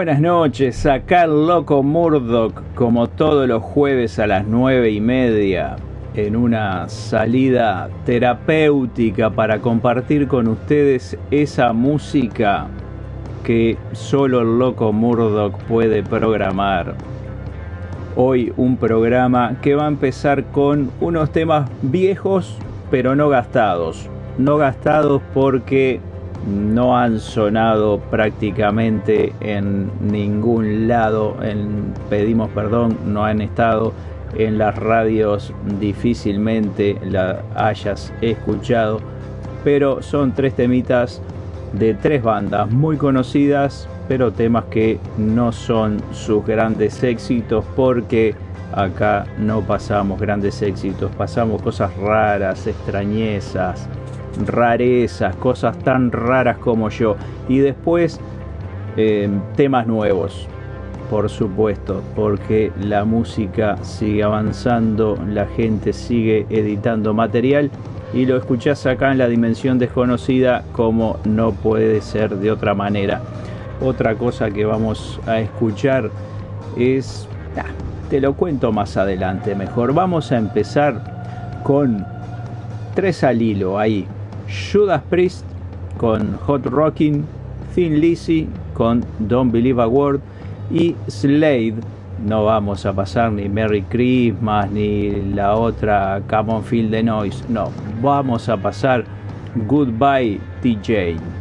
Buenas noches, acá el loco Murdoch, como todos los jueves a las nueve y media, en una salida terapéutica para compartir con ustedes esa música que solo el loco Murdoch puede programar. Hoy un programa que va a empezar con unos temas viejos pero no gastados. No gastados porque no han sonado prácticamente en ningún lado, en, pedimos perdón, no han estado en las radios, difícilmente la hayas escuchado, pero son tres temitas de tres bandas muy conocidas, pero temas que no son sus grandes éxitos porque acá no pasamos grandes éxitos, pasamos cosas raras, extrañezas, rarezas, cosas tan raras como yo. Y después eh, temas nuevos, por supuesto, porque la música sigue avanzando, la gente sigue editando material y lo escuchás acá en la dimensión desconocida como no puede ser de otra manera. Otra cosa que vamos a escuchar es... Ah, te lo cuento más adelante mejor. Vamos a empezar con tres al hilo ahí, Judas Priest con Hot Rocking, Thin Lizzy con Don't Believe a Word y Slade. No vamos a pasar ni Merry Christmas ni la otra Come on Feel the Noise. No, vamos a pasar Goodbye TJ.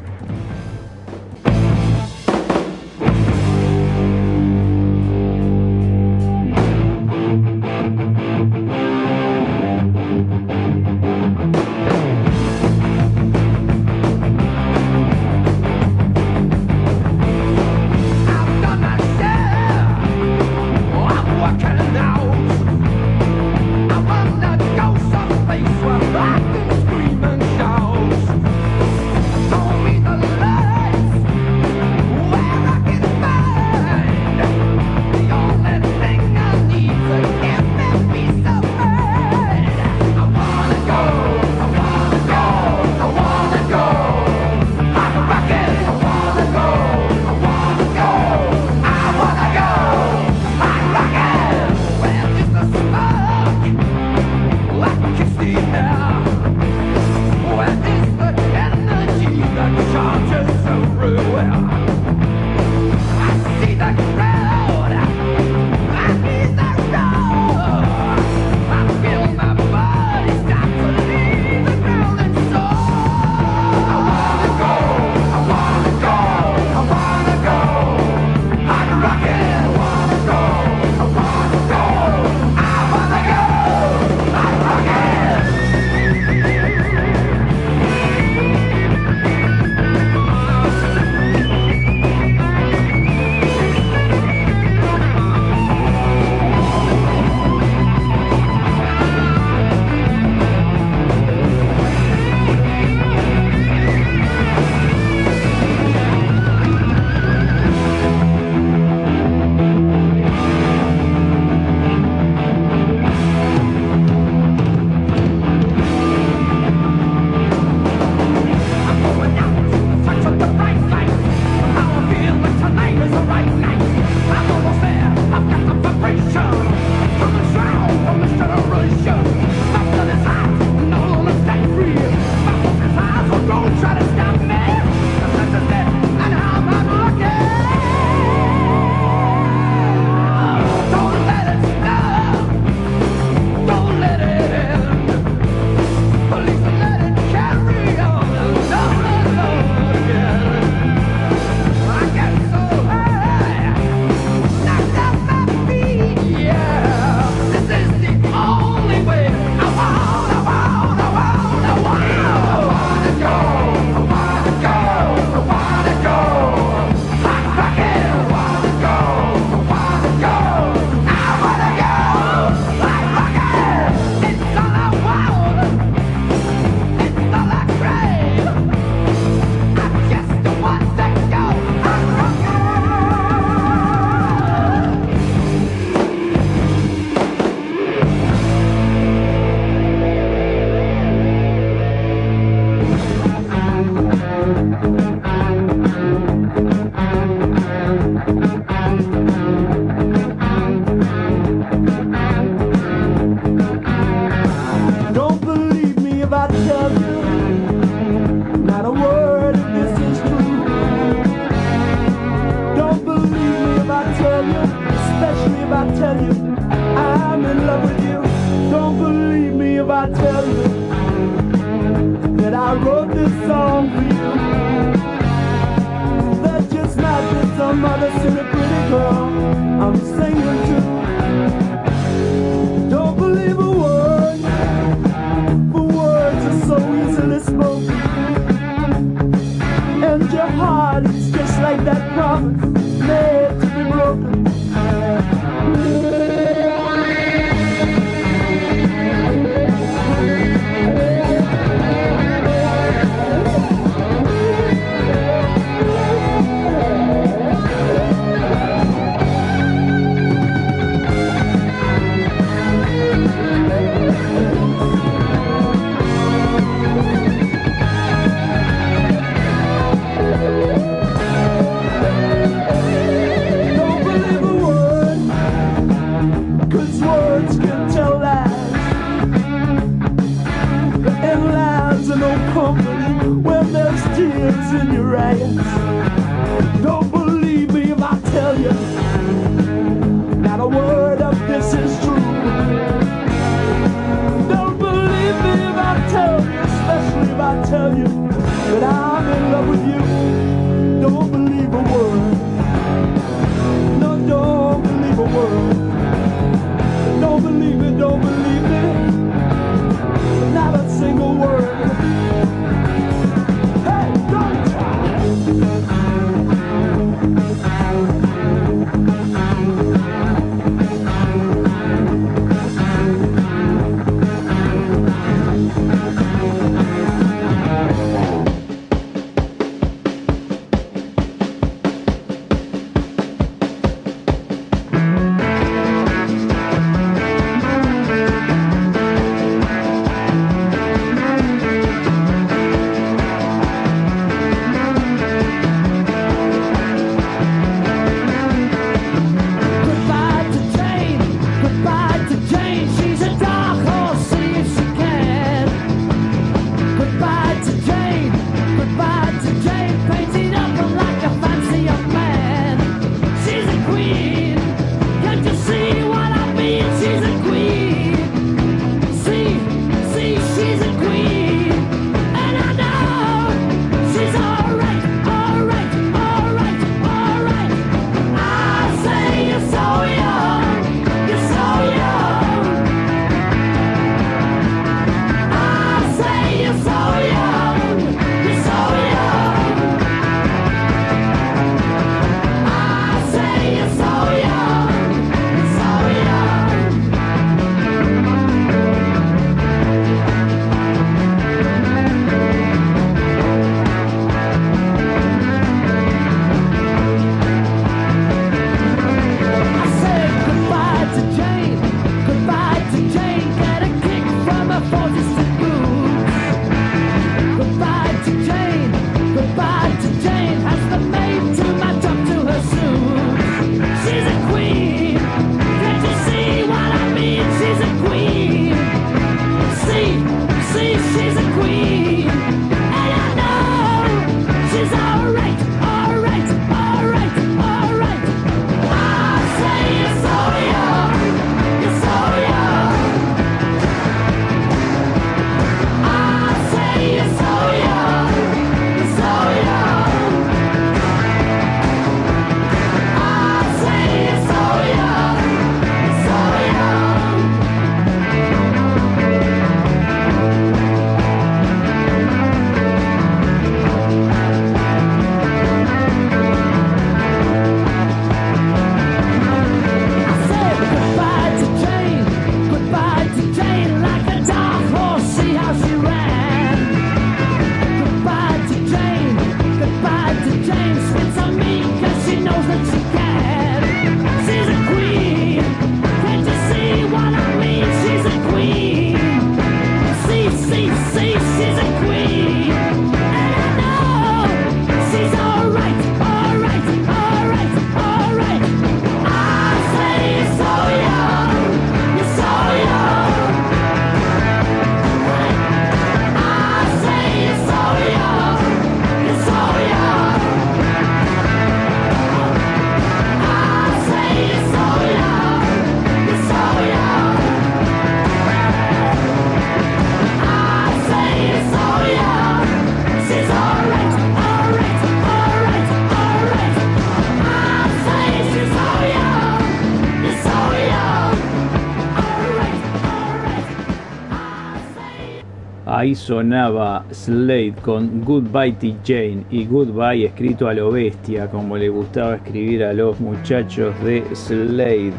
Sonaba Slade con Goodbye to Jane y Goodbye escrito a lo bestia, como le gustaba escribir a los muchachos de Slade.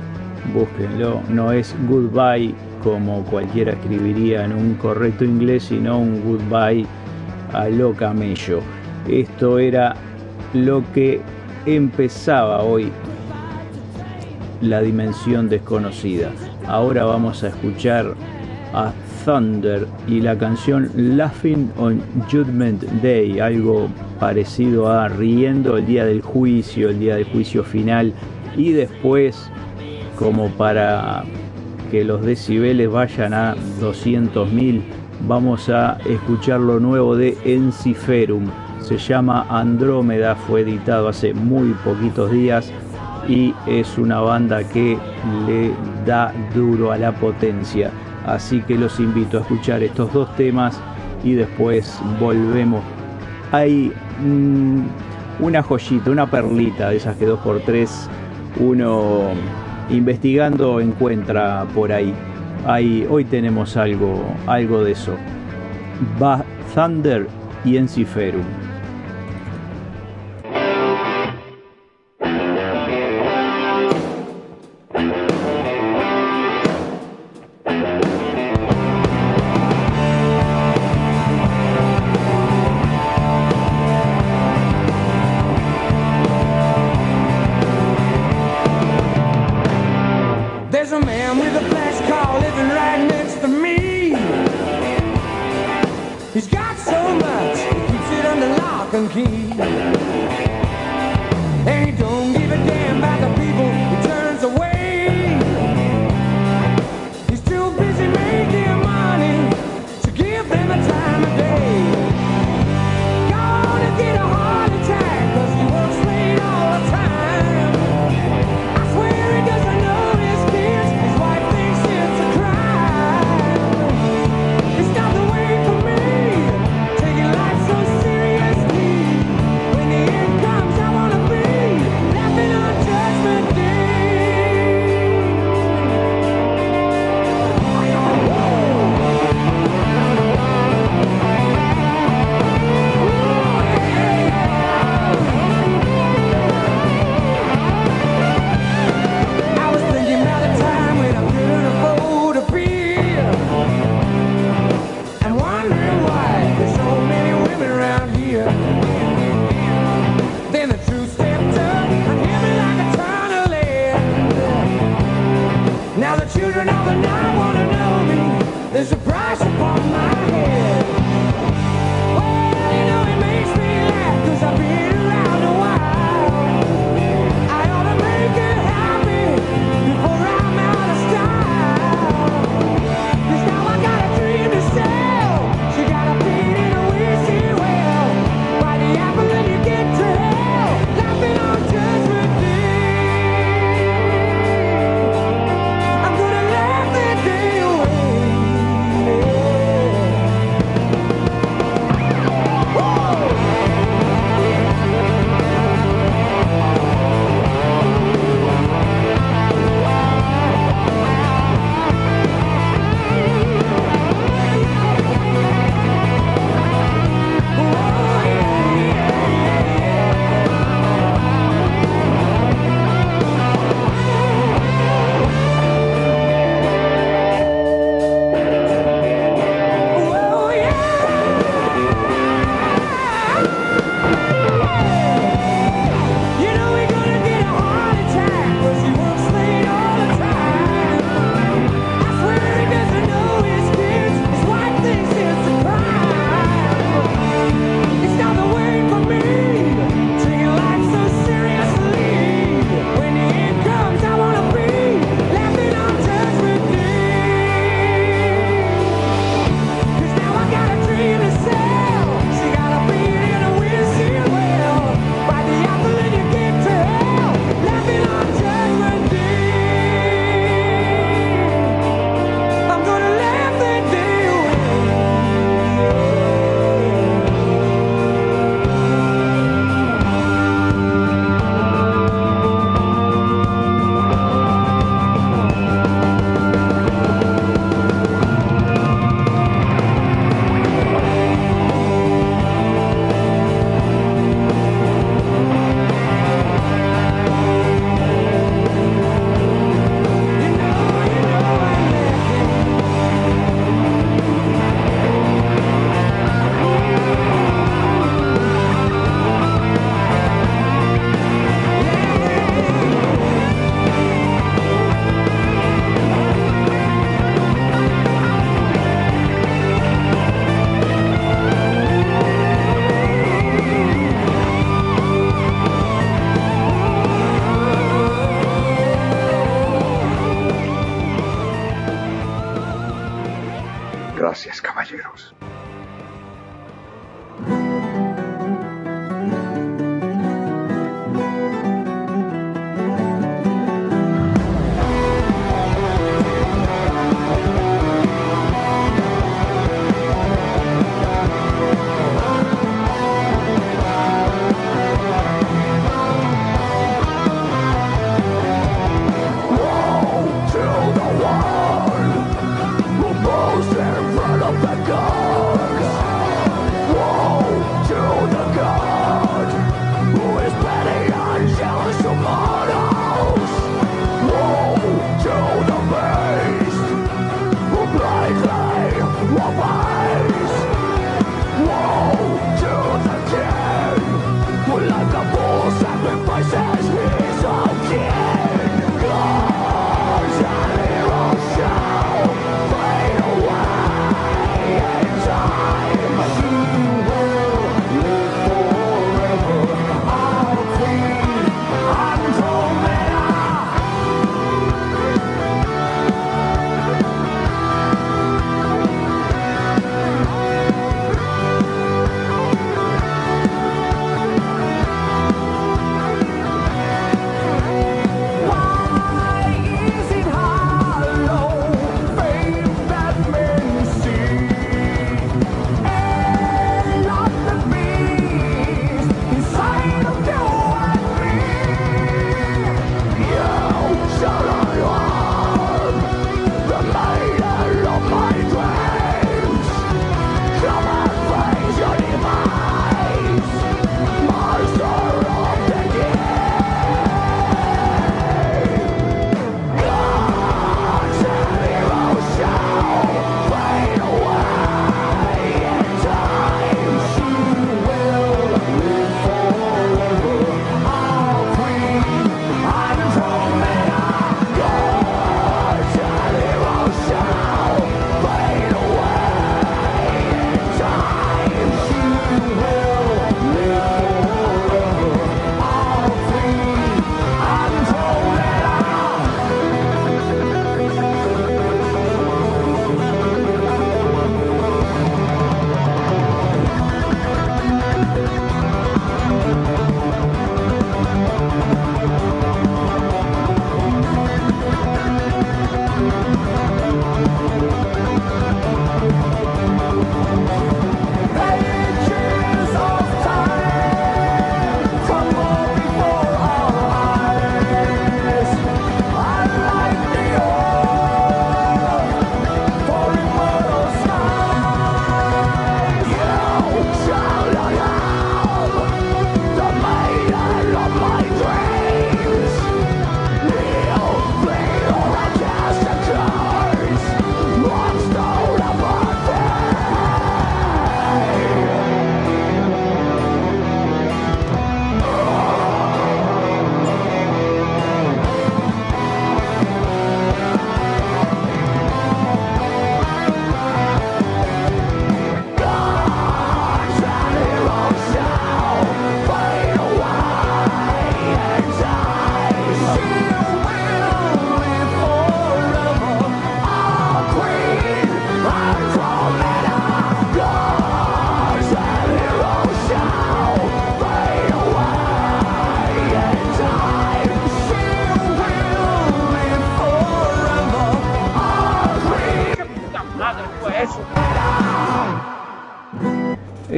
Búsquenlo, no es Goodbye como cualquiera escribiría en un correcto inglés, sino un Goodbye a lo camello. Esto era lo que empezaba hoy la dimensión desconocida. Ahora vamos a escuchar a Thunder y la canción Laughing on Judgment Day, algo parecido a Riendo el día del juicio, el día del juicio final, y después, como para que los decibeles vayan a 200.000, vamos a escuchar lo nuevo de Enciferum. Se llama Andrómeda, fue editado hace muy poquitos días y es una banda que le da duro a la potencia. Así que los invito a escuchar estos dos temas y después volvemos. Hay mm, una joyita, una perlita de esas que dos por tres uno investigando encuentra por ahí. ahí hoy tenemos algo, algo de eso. Va Thunder y Enciferum.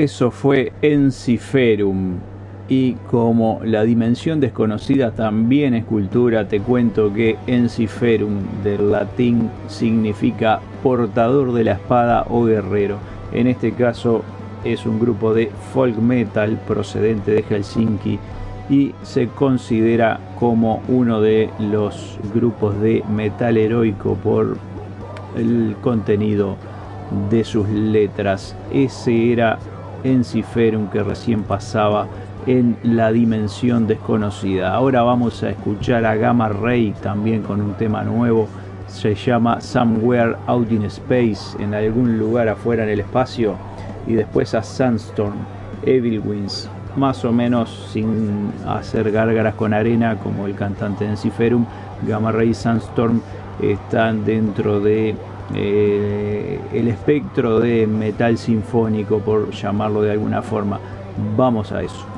Eso fue Enciferum. Y como la dimensión desconocida también es cultura, te cuento que Enciferum del latín significa portador de la espada o guerrero. En este caso es un grupo de folk metal procedente de Helsinki y se considera como uno de los grupos de metal heroico por el contenido de sus letras. Ese era Enciferum que recién pasaba en la dimensión desconocida. Ahora vamos a escuchar a Gamma Ray también con un tema nuevo. Se llama Somewhere Out in Space, en algún lugar afuera en el espacio. Y después a Sandstorm, Evil Winds, más o menos sin hacer gárgaras con arena como el cantante de Enciferum. Gamma Ray y Sandstorm están dentro de eh, el espectro de metal sinfónico, por llamarlo de alguna forma. Vamos a eso.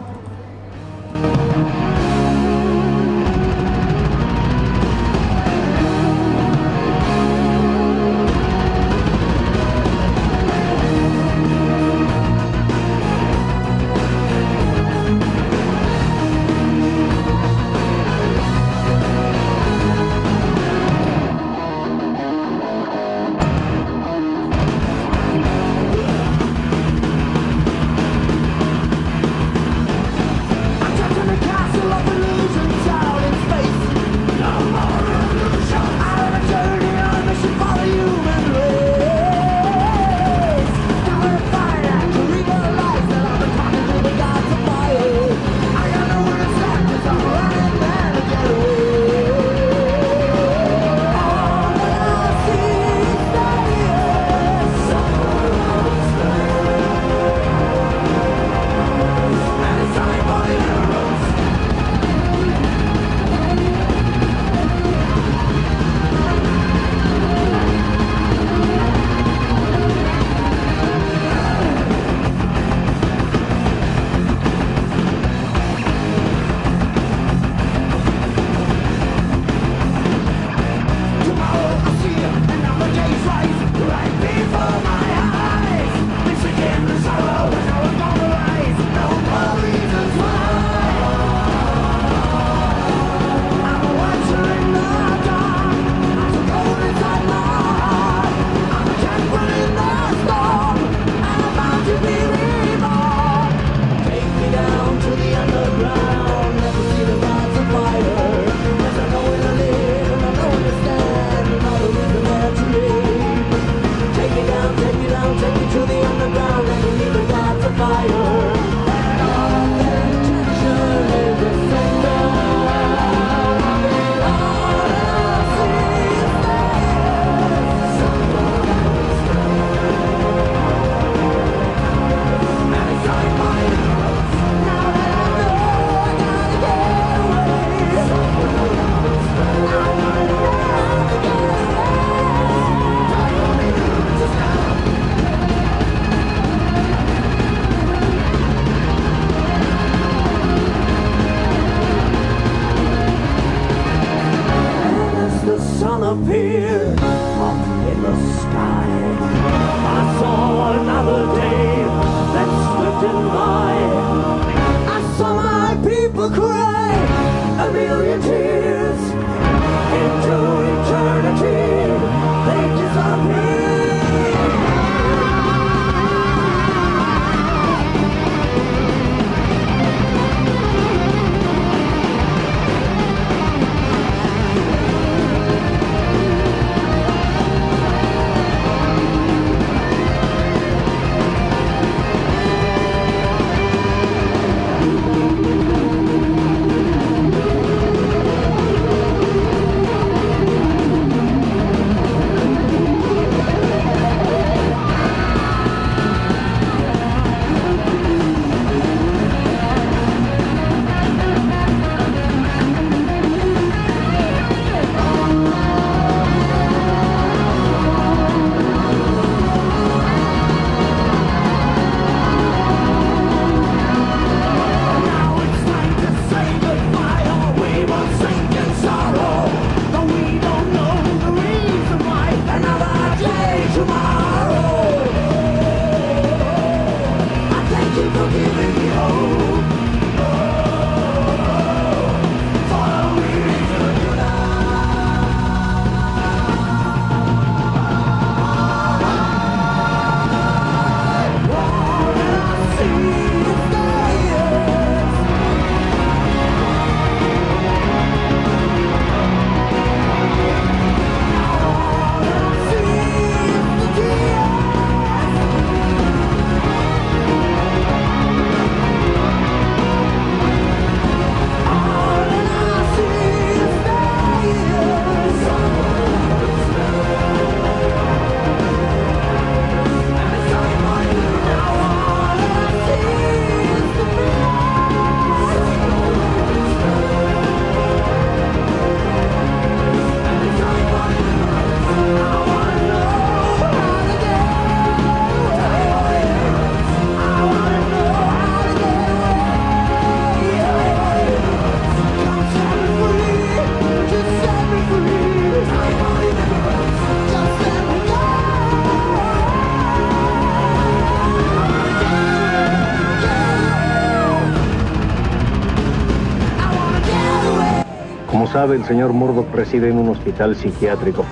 El señor Murdoch reside en un hospital psiquiátrico.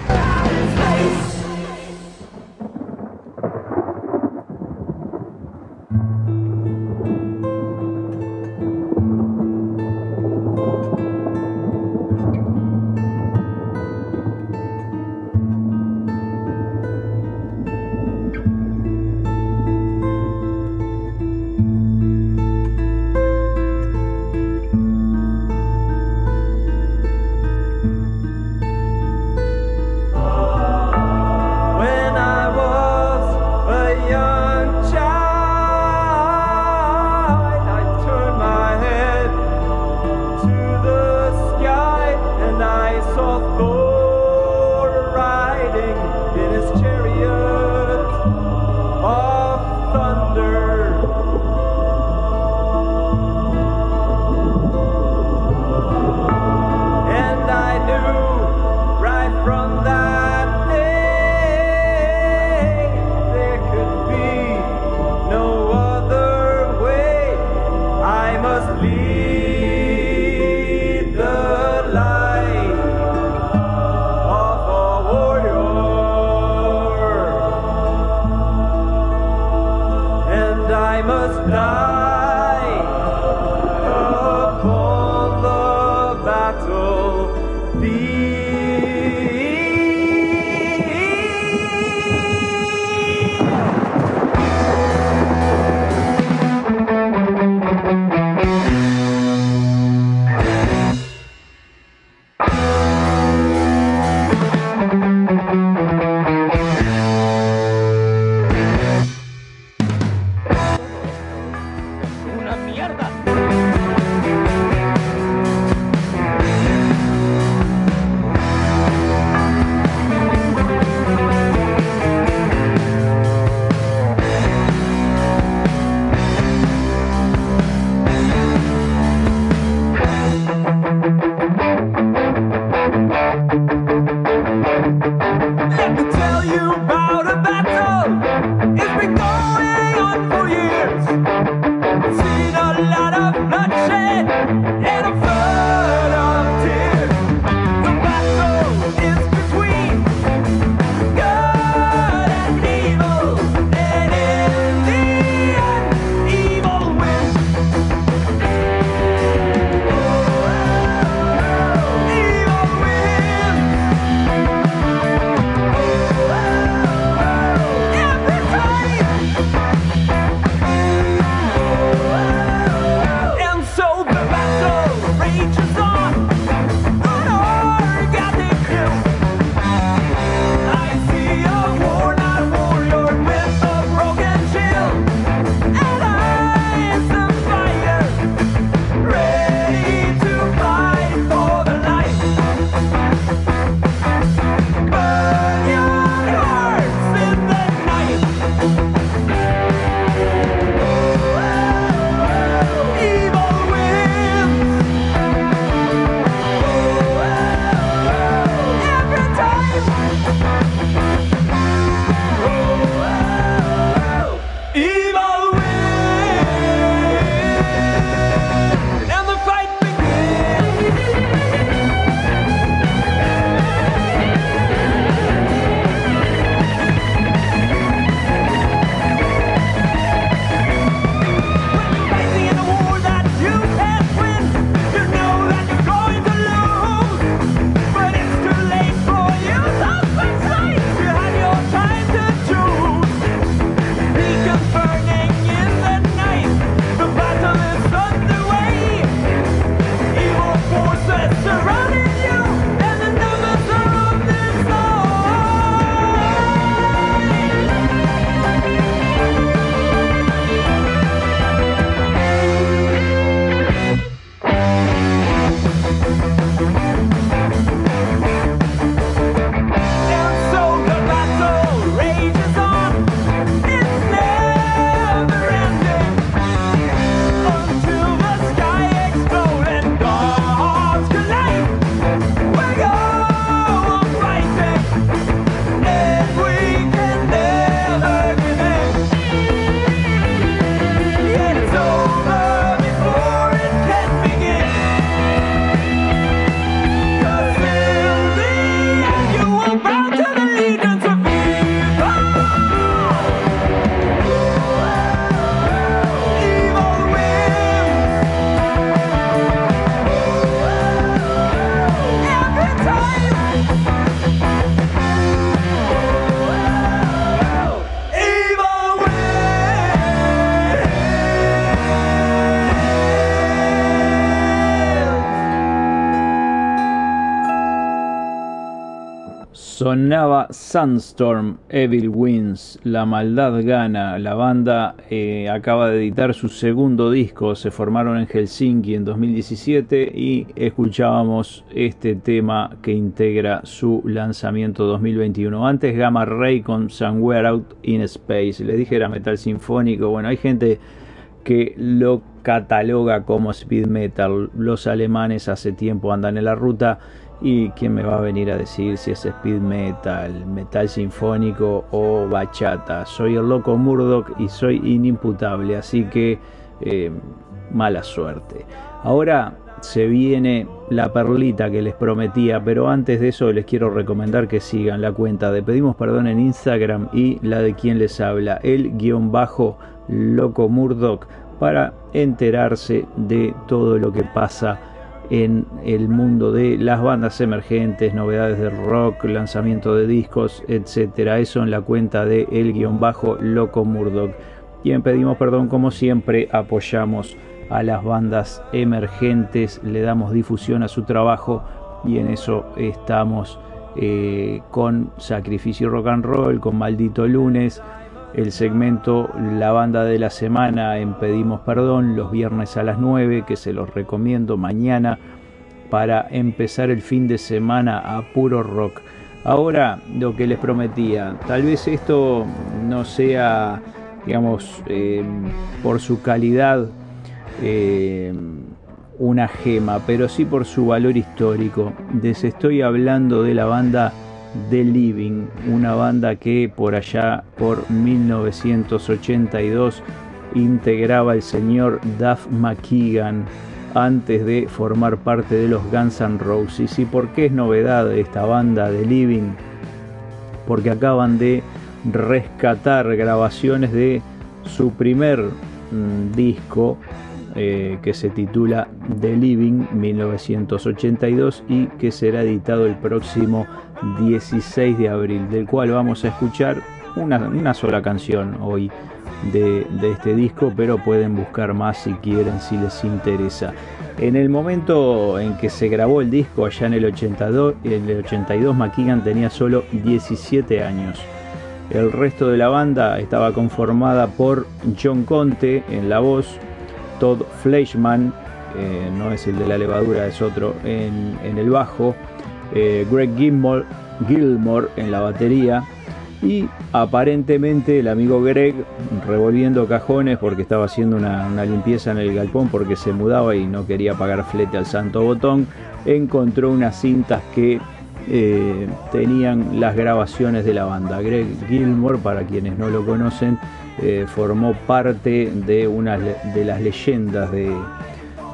Yeah. Sonaba Sunstorm, Evil Wins, La Maldad Gana. La banda eh, acaba de editar su segundo disco, se formaron en Helsinki en 2017 y escuchábamos este tema que integra su lanzamiento 2021. Antes Gamma Ray con Somewhere Out in Space. Les dije era metal sinfónico. Bueno, hay gente que lo cataloga como speed metal. Los alemanes hace tiempo andan en la ruta y quién me va a venir a decir si es speed metal, metal sinfónico o bachata. Soy el loco Murdoch y soy inimputable, así que eh, mala suerte. Ahora se viene la perlita que les prometía, pero antes de eso les quiero recomendar que sigan la cuenta de Pedimos Perdón en Instagram y la de quien les habla, el guion bajo loco Murdoch, para enterarse de todo lo que pasa en el mundo de las bandas emergentes, novedades del rock, lanzamiento de discos, etcétera. Eso en la cuenta de el guion bajo Loco Murdoch. Quien pedimos perdón, como siempre, apoyamos a las bandas emergentes, le damos difusión a su trabajo y en eso estamos eh, con Sacrificio Rock and Roll, con Maldito Lunes el segmento La Banda de la Semana en Pedimos Perdón los viernes a las 9, que se los recomiendo mañana para empezar el fin de semana a puro rock. Ahora lo que les prometía, tal vez esto no sea, digamos, eh, por su calidad eh, una gema, pero sí por su valor histórico. Les estoy hablando de la banda The Living, una banda que por allá por 1982 integraba el señor Duff McKeegan antes de formar parte de los Guns N' Roses. ¿Y por qué es novedad esta banda The Living? Porque acaban de rescatar grabaciones de su primer mm, disco eh, que se titula The Living 1982 y que será editado el próximo 16 de abril, del cual vamos a escuchar una, sola canción hoy de, este disco, pero pueden buscar más si quieren, si les interesa. En el momento en que se grabó el disco, allá en el 82, en el 82 McKeegan tenía solo 17 años. El resto de la banda estaba conformada por John Conte en la voz, Todd Fleischman, eh, no es el de la levadura, es otro, en, el bajo, eh, Greg Gilmore, en la batería y aparentemente el amigo Greg revolviendo cajones porque estaba haciendo una, limpieza en el galpón porque se mudaba y no quería pagar flete al santo botón, encontró unas cintas que eh, tenían las grabaciones de la banda. Greg Gilmore, para quienes no lo conocen, eh, formó parte de una de las leyendas de,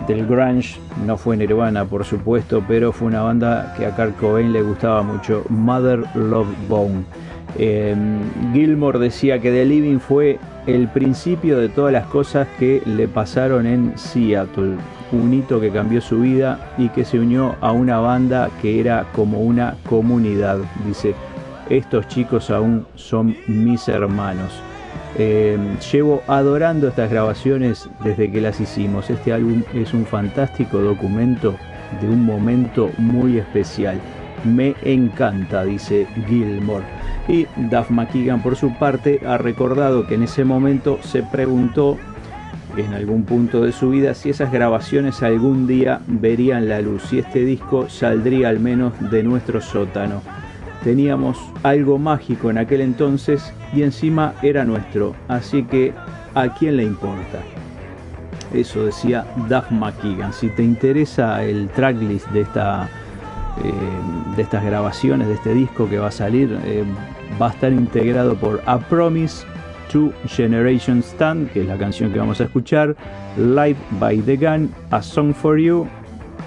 del grunge. No fue Nirvana, por supuesto, pero fue una banda que a Kurt Cobain le gustaba mucho, Mother Love Bone. Em, Gilmore decía que The Living fue el principio de todas las cosas que le pasaron en Seattle, un hito que cambió su vida y que se unió a una banda que era como una comunidad. Dice, estos chicos aún son mis hermanos. Em, llevo adorando estas grabaciones desde que las hicimos. Este álbum es un fantástico documento de un momento muy especial. Me encanta, dice Gilmore. Y Duff McKeegan, por su parte, ha recordado que en ese momento se preguntó en algún punto de su vida si esas grabaciones algún día verían la luz, si este disco saldría al menos de nuestro sótano. Teníamos algo mágico en aquel entonces y encima era nuestro, así que ¿a quién le importa? Eso decía Duff McKeegan. Si te interesa el tracklist de, esta, eh, de estas grabaciones, de este disco que va a salir, eh, va a estar integrado por A Promise to Generation Stand, que es la canción que vamos a escuchar, Live by the Gun, A Song for You,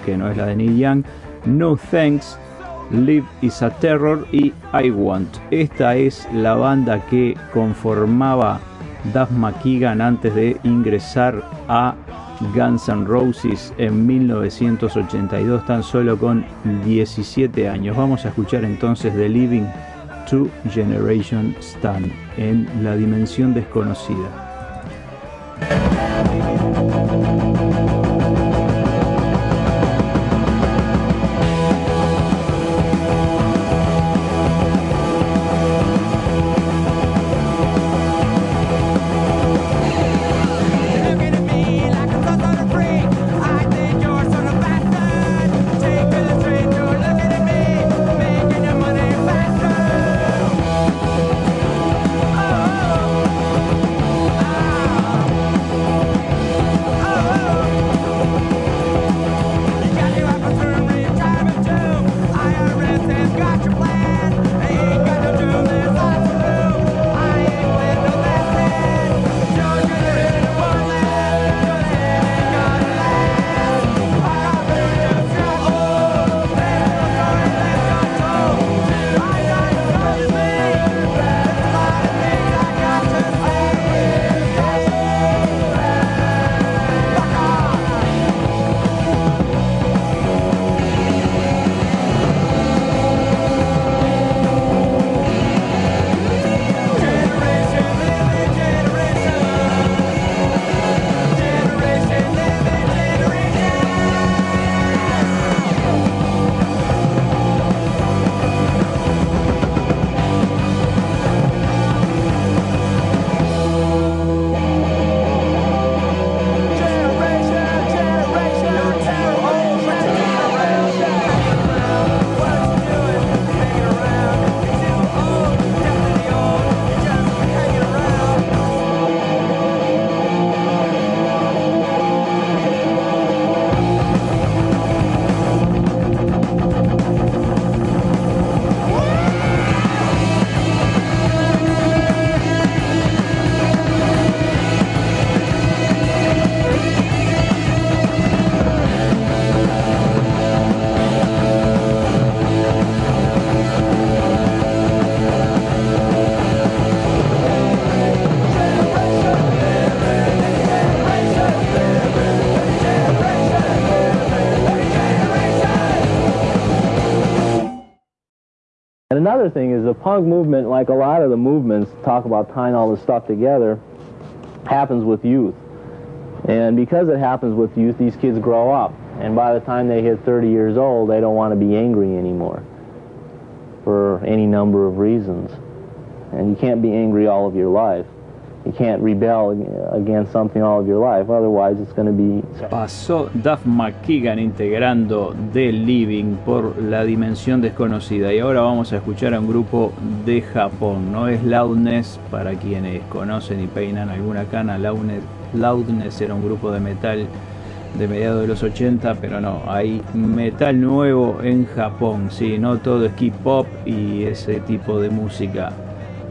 que no es la de Neil Young, No Thanks, Live is a Terror y I Want. Esta es la banda que conformaba Duff McKeegan antes de ingresar a Guns N' Roses en 1982, tan solo con 17 años. Vamos a escuchar entonces The Living Two Generation Stand en la dimensión desconocida. Another thing is the punk movement, like a lot of the movements, talk about tying all this stuff together, happens with youth. And because it happens with youth, these kids grow up. And by the time they hit 30 years old, they don't want to be angry anymore for any number of reasons. And you can't be angry all of your life. You can't rebel against something all of your life, otherwise it's going be... Pasó Duff McKagan integrando The Living por la dimensión desconocida. Y ahora vamos a escuchar a un grupo de Japón, no es Loudness, para quienes conocen y peinan alguna cana, Loudness, Loudness era un grupo de metal de mediados de los 80, pero no, hay metal nuevo en Japón, sí, no todo es K-pop y ese tipo de música.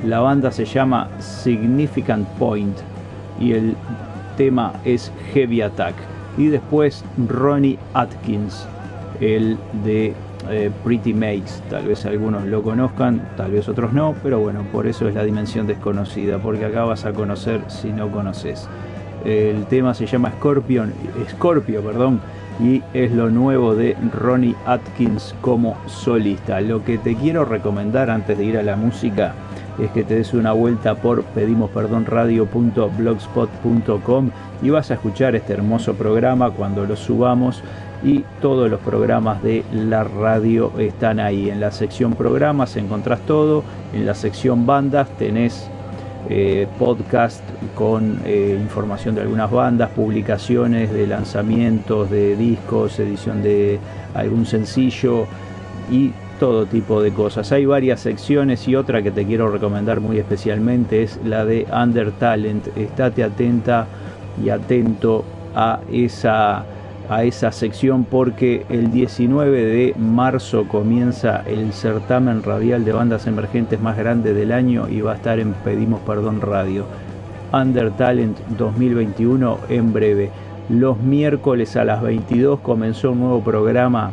La banda se llama Significant Point y el tema es Heavy Attack. Y después Ronnie Atkins, el de eh, Pretty Mates. Tal vez algunos lo conozcan, tal vez otros no, pero bueno, por eso es la dimensión desconocida, porque acá vas a conocer si no conoces. El tema se llama Scorpion, Scorpio, perdón, y es lo nuevo de Ronnie Atkins como solista. Lo que te quiero recomendar antes de ir a la música es que te des una vuelta por pedimosperdonradio.blogspot.com y vas a escuchar este hermoso programa cuando lo subamos y todos los programas de la radio están ahí. En la sección programas encontrás todo, en la sección bandas tenés eh, podcast con eh, información de algunas bandas, publicaciones de lanzamientos de discos, edición de algún sencillo y todo tipo de cosas. Hay varias secciones y otra que te quiero recomendar muy especialmente es la de Under Talent. Estate atenta y atento a esa, a esa sección porque el 19 de marzo comienza el certamen radial de bandas emergentes más grande del año y va a estar en Pedimos Perdón Radio. Under Talent 2021 en breve. Los miércoles a las 22 comenzó un nuevo programa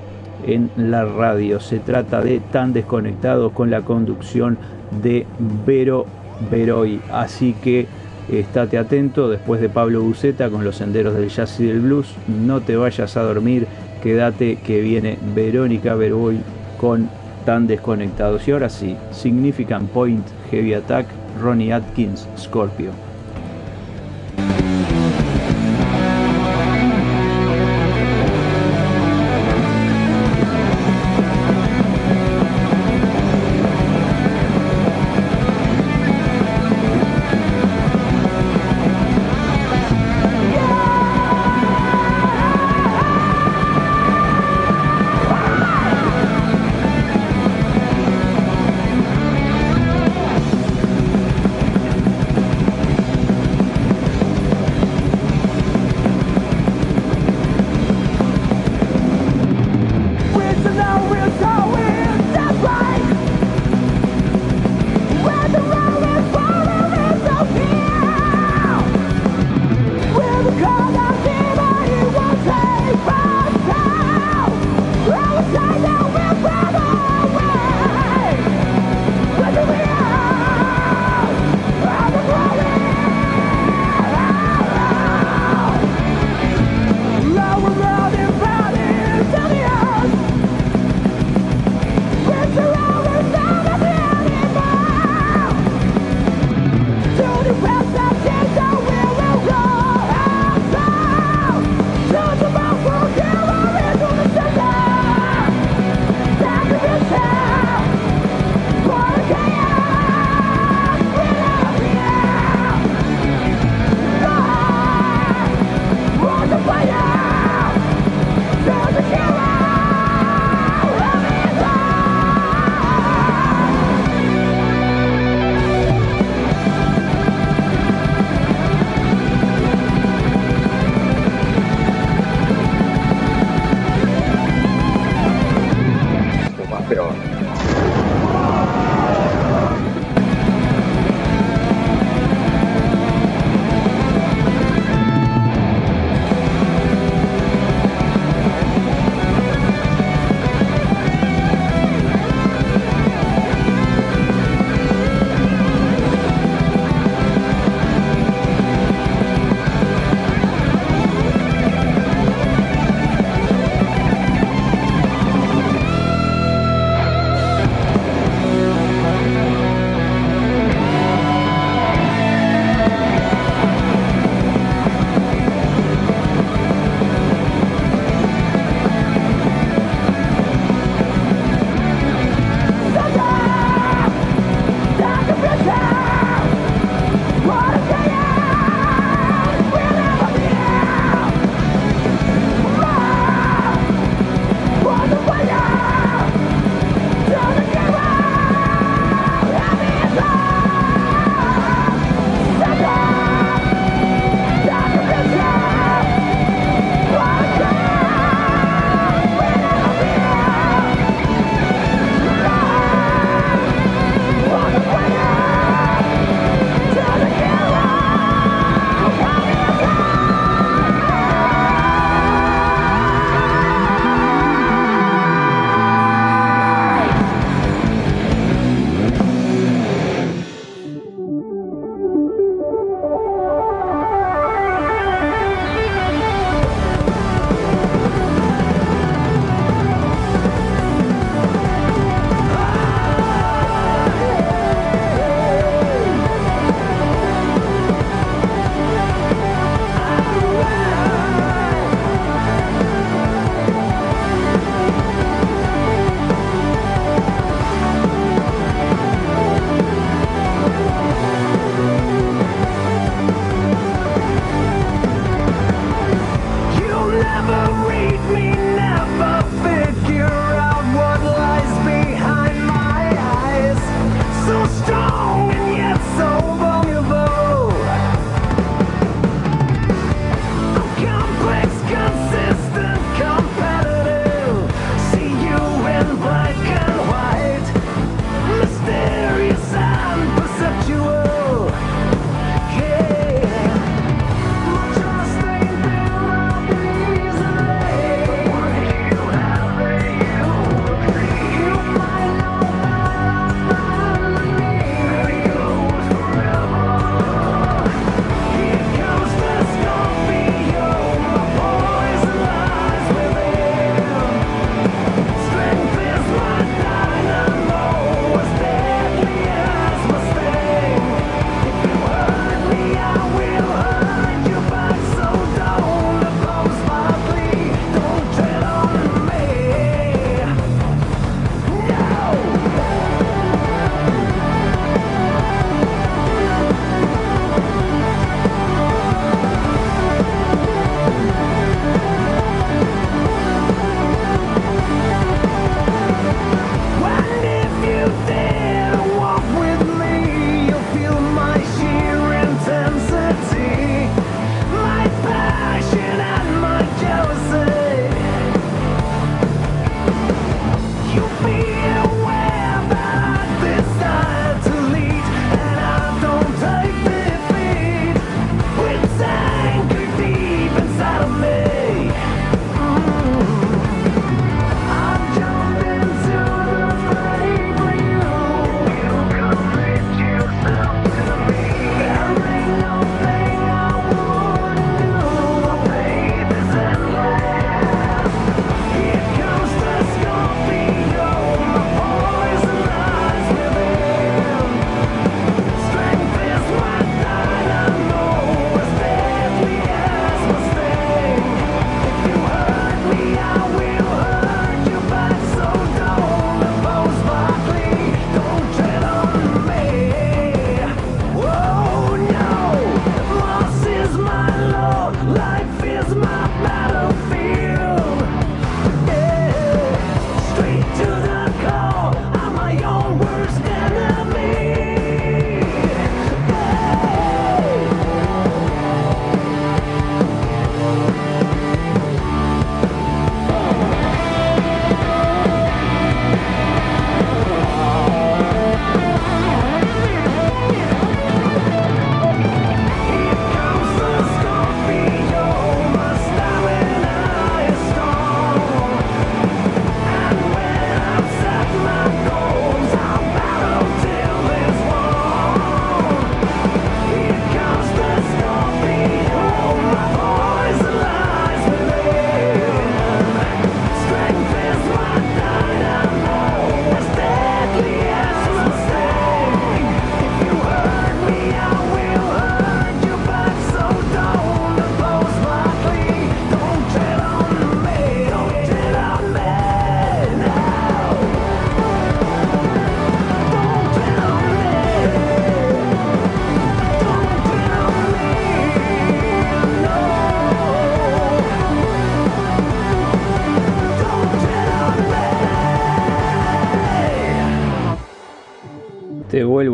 en la radio. Se trata de Tan Desconectados con la conducción de Vero Veroy. Así que estate atento después de Pablo Buceta con los senderos del jazz y del blues. No te vayas a dormir, quédate que viene Verónica Veroy con Tan Desconectados. Y ahora sí, Significant Point, Heavy Attack, Ronnie Atkins, Scorpio.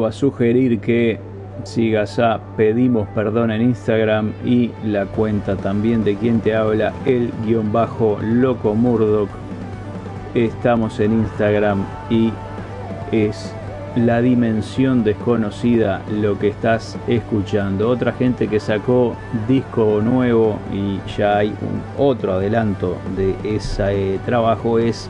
A sugerir que sigas a Pedimos Perdón en Instagram y la cuenta también de quien te habla, el guion bajo Loco Murdoch. Estamos en Instagram y es la dimensión desconocida lo que estás escuchando. Otra gente que sacó disco nuevo y ya hay un otro adelanto de ese trabajo es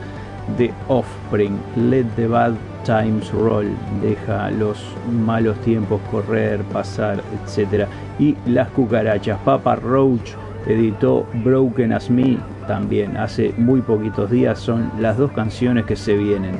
The Offspring, Let the Bad Times Roll, deja los malos tiempos correr, pasar, etc. Y Las Cucarachas, Papa Roach editó Broken as Me también hace muy poquitos días, son las dos canciones que se vienen.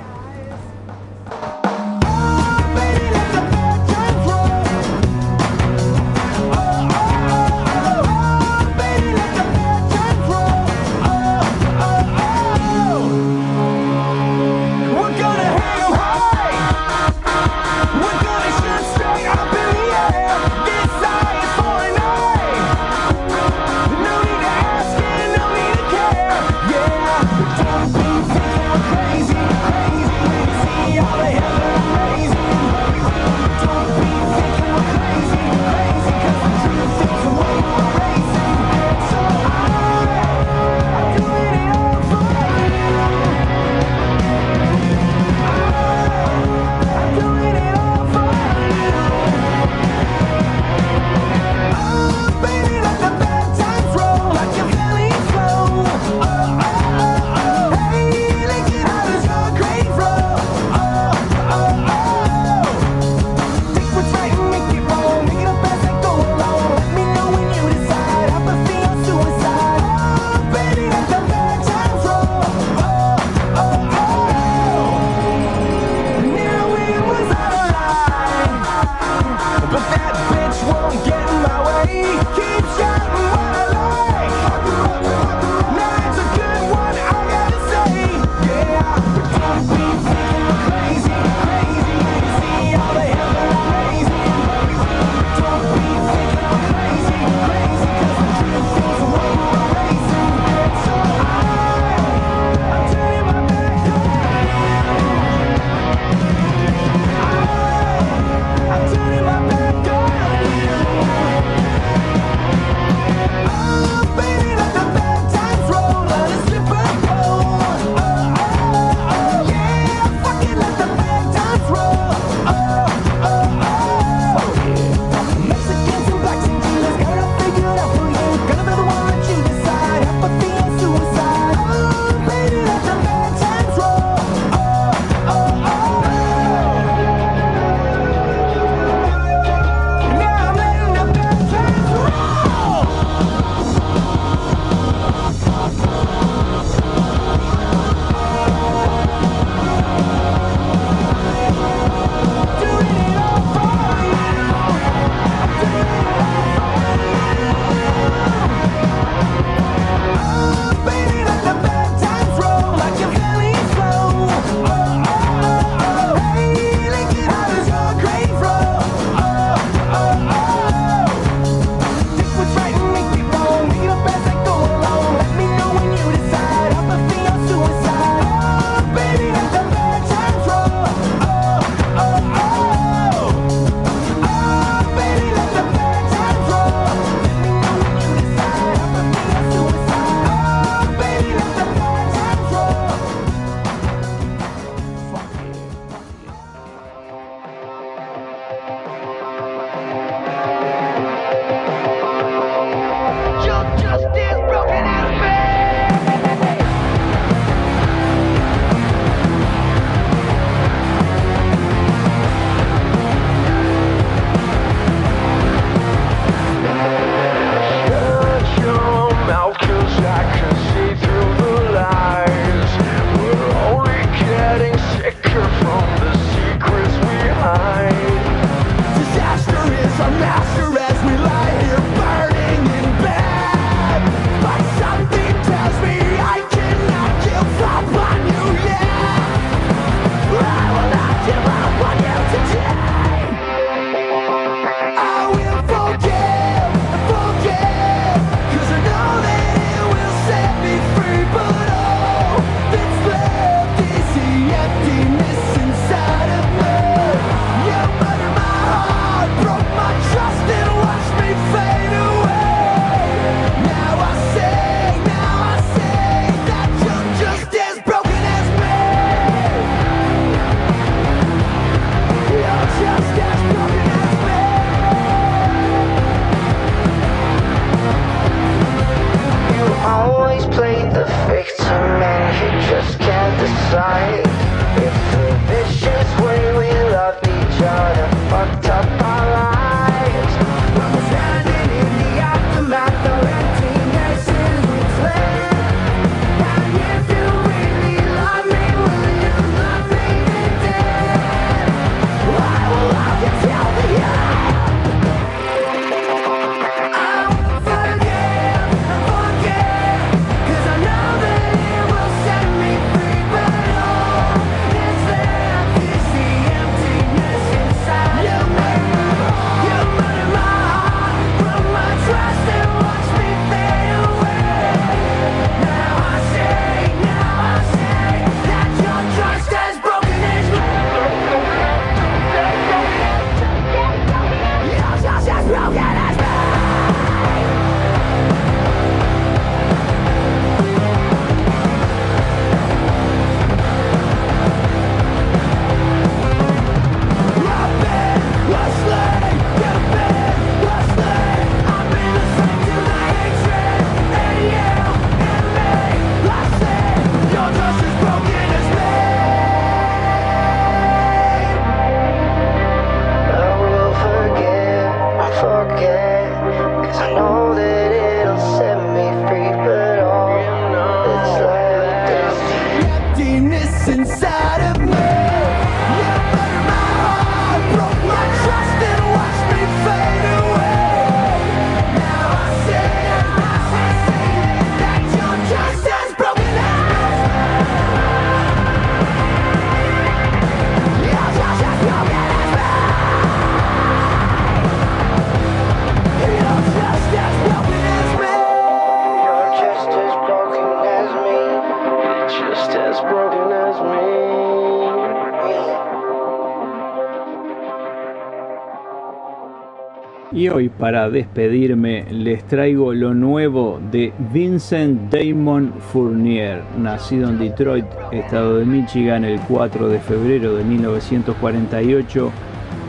Y hoy para despedirme les traigo lo nuevo de Vincent Damon Fournier, nacido en Detroit, estado de Michigan, el 4 de febrero de 1948,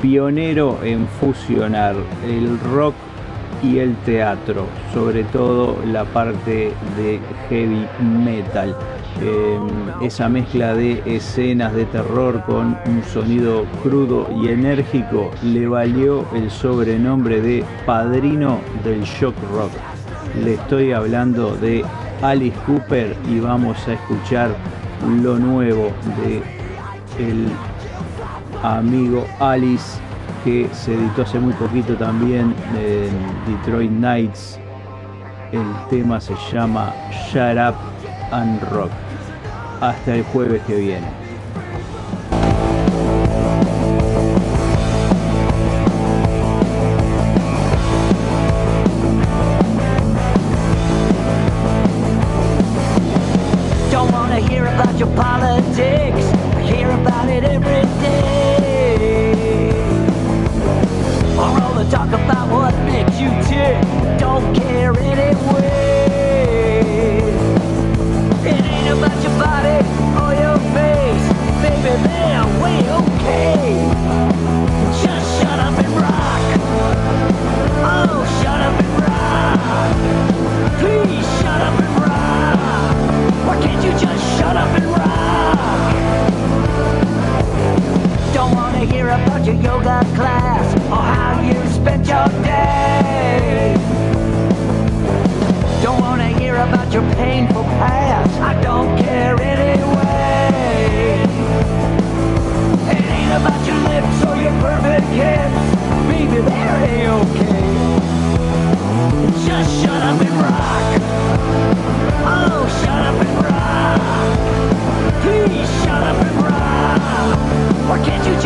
pionero en fusionar el rock y el teatro, sobre todo la parte de heavy metal. Em, esa mezcla de escenas de terror con un sonido crudo y enérgico le valió el sobrenombre de padrino del shock rock. Le estoy hablando de Alice Cooper y vamos a escuchar lo nuevo de el amigo Alice que se editó hace muy poquito también en Detroit Nights. El tema se llama Shut Up and Rock hasta el jueves que viene. Don't wanna hear about your politics. I hear about it every day. Or all the talk about what makes you tick. Don't care yoga class or how you spent your day. Don't wanna hear about your painful past. I don't care anyway. It ain't about your lips or your perfect hips. Baby, they're okay. Just shut up and rock. Oh, shut up and rock. Please shut up and rock. Or can't you just?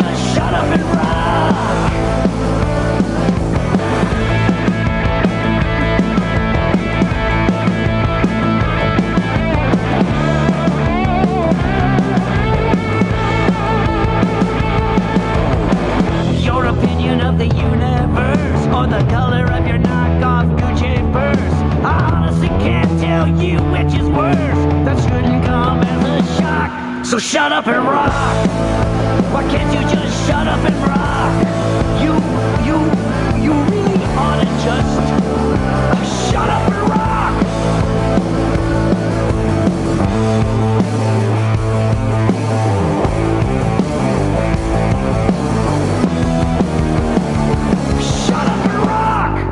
Your your which is worse. That shouldn't come as a shock. So shut up and rock. Why can't you just shut up and rock? You, you, you really ought to just